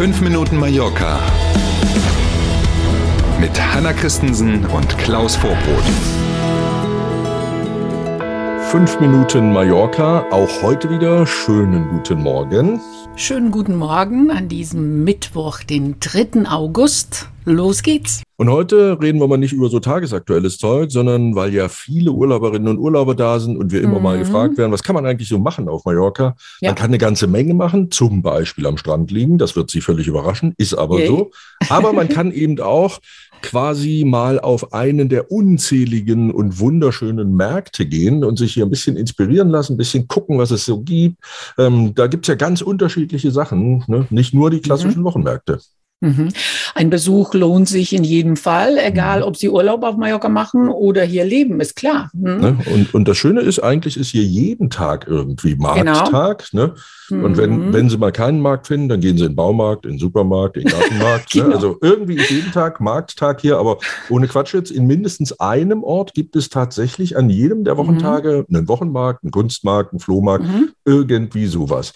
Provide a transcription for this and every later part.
5 Minuten Mallorca mit Hanna Christensen und Klaus Vorbrot. Fünf Minuten Mallorca, auch heute wieder. Schönen guten Morgen. Schönen guten Morgen an diesem Mittwoch, den 3. August. Los geht's. Und heute reden wir mal nicht über so tagesaktuelles Zeug, sondern weil ja viele Urlauberinnen und Urlauber da sind und wir immer mhm. mal gefragt werden, was kann man eigentlich so machen auf Mallorca? Ja. Man kann eine ganze Menge machen, zum Beispiel am Strand liegen. Das wird Sie völlig überraschen, ist aber Yay. so. Aber man kann eben auch quasi mal auf einen der unzähligen und wunderschönen Märkte gehen und sich hier ein bisschen inspirieren lassen, ein bisschen gucken, was es so gibt. Ähm, da gibt's ja ganz unterschiedliche Sachen, ne? nicht nur die klassischen mhm. Wochenmärkte. Mhm. Ein Besuch lohnt sich in jedem Fall, egal mhm. ob Sie Urlaub auf Mallorca machen oder hier leben, ist klar. Mhm. Ne? Und, und das Schöne ist, eigentlich ist hier jeden Tag irgendwie. Markttag. Genau. Ne? Und wenn, mhm. wenn Sie mal keinen Markt finden, dann gehen Sie in den Baumarkt, in den Supermarkt, in den Gartenmarkt. Ne? genau. ne? Also irgendwie ist jeden Tag Markttag hier, aber ohne Quatsch jetzt, in mindestens einem Ort gibt es tatsächlich an jedem der Wochentage mhm. einen Wochenmarkt, einen Kunstmarkt, einen Flohmarkt, irgendwie sowas.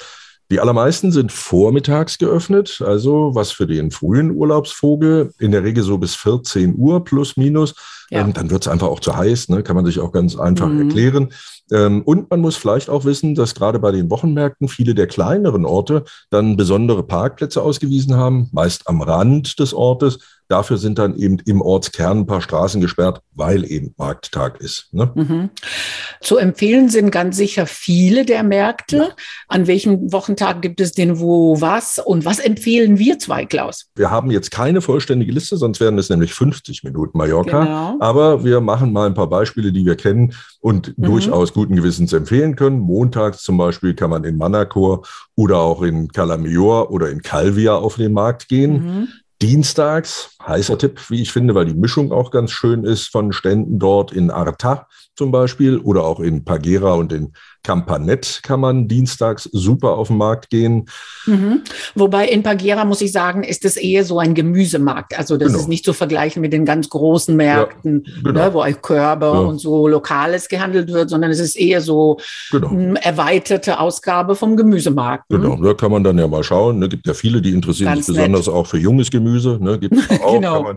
Die allermeisten sind vormittags geöffnet, also was für den frühen Urlaubsvogel, in der Regel so bis 14 Uhr plus minus. Ja. Ähm, dann wird es einfach auch zu heiß, ne? kann man sich auch ganz einfach mhm. erklären. Ähm, und man muss vielleicht auch wissen, dass gerade bei den Wochenmärkten viele der kleineren Orte dann besondere Parkplätze ausgewiesen haben, meist am Rand des Ortes, Dafür sind dann eben im Ortskern ein paar Straßen gesperrt, weil eben Markttag ist. Ne? Mhm. Zu empfehlen sind ganz sicher viele der Märkte. Ja. An welchem Wochentag gibt es denn wo was? Und was empfehlen wir zwei, Klaus? Wir haben jetzt keine vollständige Liste, sonst wären es nämlich 50 Minuten Mallorca. Genau. Aber wir machen mal ein paar Beispiele, die wir kennen und mhm. durchaus guten Gewissens empfehlen können. Montags zum Beispiel kann man in Manacor oder auch in Calamior oder in Calvia auf den Markt gehen. Mhm. Dienstags, heißer Tipp, wie ich finde, weil die Mischung auch ganz schön ist von Ständen dort in Arta zum Beispiel oder auch in Pagera und in Campanet kann man dienstags super auf den Markt gehen. Mhm. Wobei in Pagera, muss ich sagen, ist es eher so ein Gemüsemarkt. Also das genau. ist nicht zu vergleichen mit den ganz großen Märkten, ja, genau. ne, wo auch Körbe ja. und so Lokales gehandelt wird, sondern es ist eher so genau. eine erweiterte Ausgabe vom Gemüsemarkt. Ne? Genau, da kann man dann ja mal schauen. Es ne? gibt ja viele, die interessieren ganz sich besonders nett. auch für junges Gemüse. Ne? Gibt auch. genau.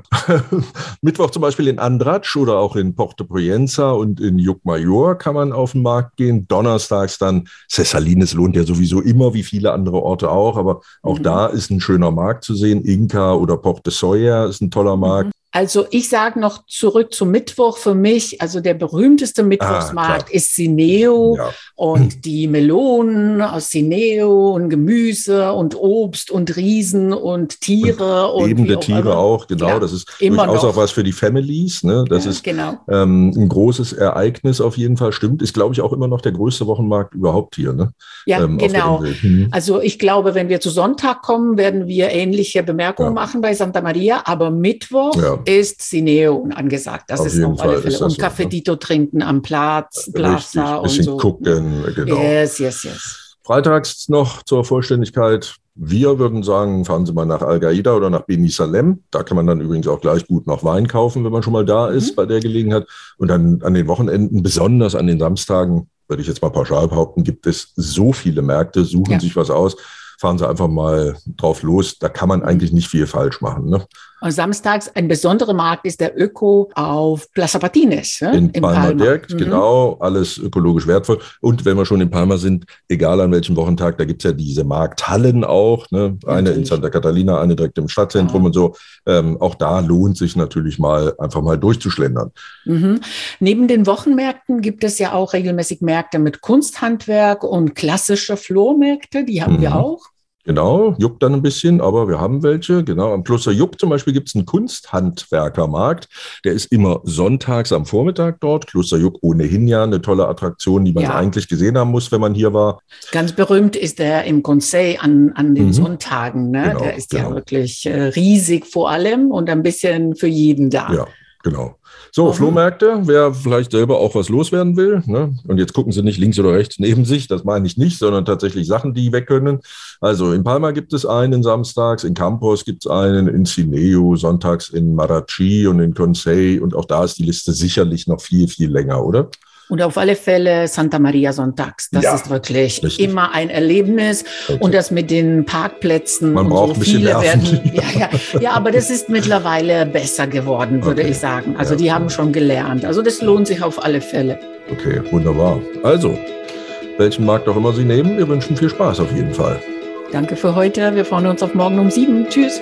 Mittwoch zum Beispiel in Andratsch oder auch in Porto Proenza und in Juckmajor kann man auf den Markt gehen. Donnerstag donnerstags dann. Cessalines lohnt ja sowieso immer, wie viele andere Orte auch, aber auch mhm. da ist ein schöner Markt zu sehen. Inca oder Port de Soya ist ein toller Markt. Also ich sage noch zurück zum Mittwoch für mich, also der berühmteste Mittwochsmarkt ah, ist Sineo ja. und die Melonen aus Sineo und Gemüse und Obst und Riesen und Tiere. Und, und lebende Tiere auch, auch genau. Ja, das ist durchaus noch. auch was für die Families. Ne? Das ja, ist genau. ähm, ein großes Ereignis auf jeden Fall. Stimmt, ist glaube ich auch immer noch der größte Wochenmarkt überhaupt hier. Ne? Ja, ähm, genau. Mhm. Also ich glaube, wenn wir zu Sonntag kommen, werden wir ähnliche Bemerkungen machen bei Santa Maria, aber Mittwoch ist Cineo angesagt. Das auf ist auf alle Fälle. Und Cafedito ne? trinken am Platz, Plaza und so. gucken, genau. Yes, yes, yes. Freitags noch zur Vollständigkeit. Wir würden sagen, fahren Sie mal nach Al-Qaida oder nach Beni Salem. Da kann man dann übrigens auch gleich gut noch Wein kaufen, wenn man schon mal da ist mhm. bei der Gelegenheit. Und dann an den Wochenenden, besonders an den Samstagen, würde ich jetzt mal pauschal behaupten, gibt es so viele Märkte, suchen ja. sich was aus fahren Sie einfach mal drauf los. Da kann man eigentlich nicht viel falsch machen. Ne? Samstags ein besonderer Markt ist der Öko auf Plaza Patines. Ne? In, in Palma, Palma. direkt, mhm. genau. Alles ökologisch wertvoll. Und wenn wir schon in Palma sind, egal an welchem Wochentag, da gibt's ja diese Markthallen auch. Ne? Eine in Santa Catalina, eine direkt im Stadtzentrum ja. und so. Ähm, auch da lohnt sich natürlich mal, einfach mal durchzuschlendern. Mhm. Neben den Wochenmärkten gibt es ja auch regelmäßig Märkte mit Kunsthandwerk und klassische Flohmärkte. Die haben mhm. wir auch. Genau, juckt dann ein bisschen, aber wir haben welche. Genau, am Kloster Juck zum Beispiel gibt es einen Kunsthandwerkermarkt. Der ist immer sonntags am Vormittag dort. Kloster Juck ohnehin ja eine tolle Attraktion, die man ja. eigentlich gesehen haben muss, wenn man hier war. Ganz berühmt ist der im Conseil an, an den mhm. Sonntagen. Ne? Genau, der ist genau. ja wirklich äh, riesig vor allem und ein bisschen für jeden da. Ja, genau. So, mhm. Flohmärkte, wer vielleicht selber auch was loswerden will. Ne? Und jetzt gucken Sie nicht links oder rechts neben sich, das meine ich nicht, sondern tatsächlich Sachen, die weg können. Also in Palma gibt es einen samstags, in Campos gibt es einen, in Cineo, sonntags in Marachi und in Conseil. Und auch da ist die Liste sicherlich noch viel, viel länger, oder? Und auf alle Fälle Santa Maria Sonntags. Das ja, ist wirklich richtig. immer ein Erlebnis. Okay. Und das mit den Parkplätzen. Man braucht so ein bisschen viele werden. Ja, ja, ja, aber das ist mittlerweile besser geworden, würde okay. ich sagen. Also ja, die haben schon gelernt. Also das lohnt sich auf alle Fälle. Okay, wunderbar. Also, welchen Markt auch immer Sie nehmen, wir wünschen viel Spaß auf jeden Fall. Danke für heute. Wir freuen uns auf morgen um sieben. Tschüss.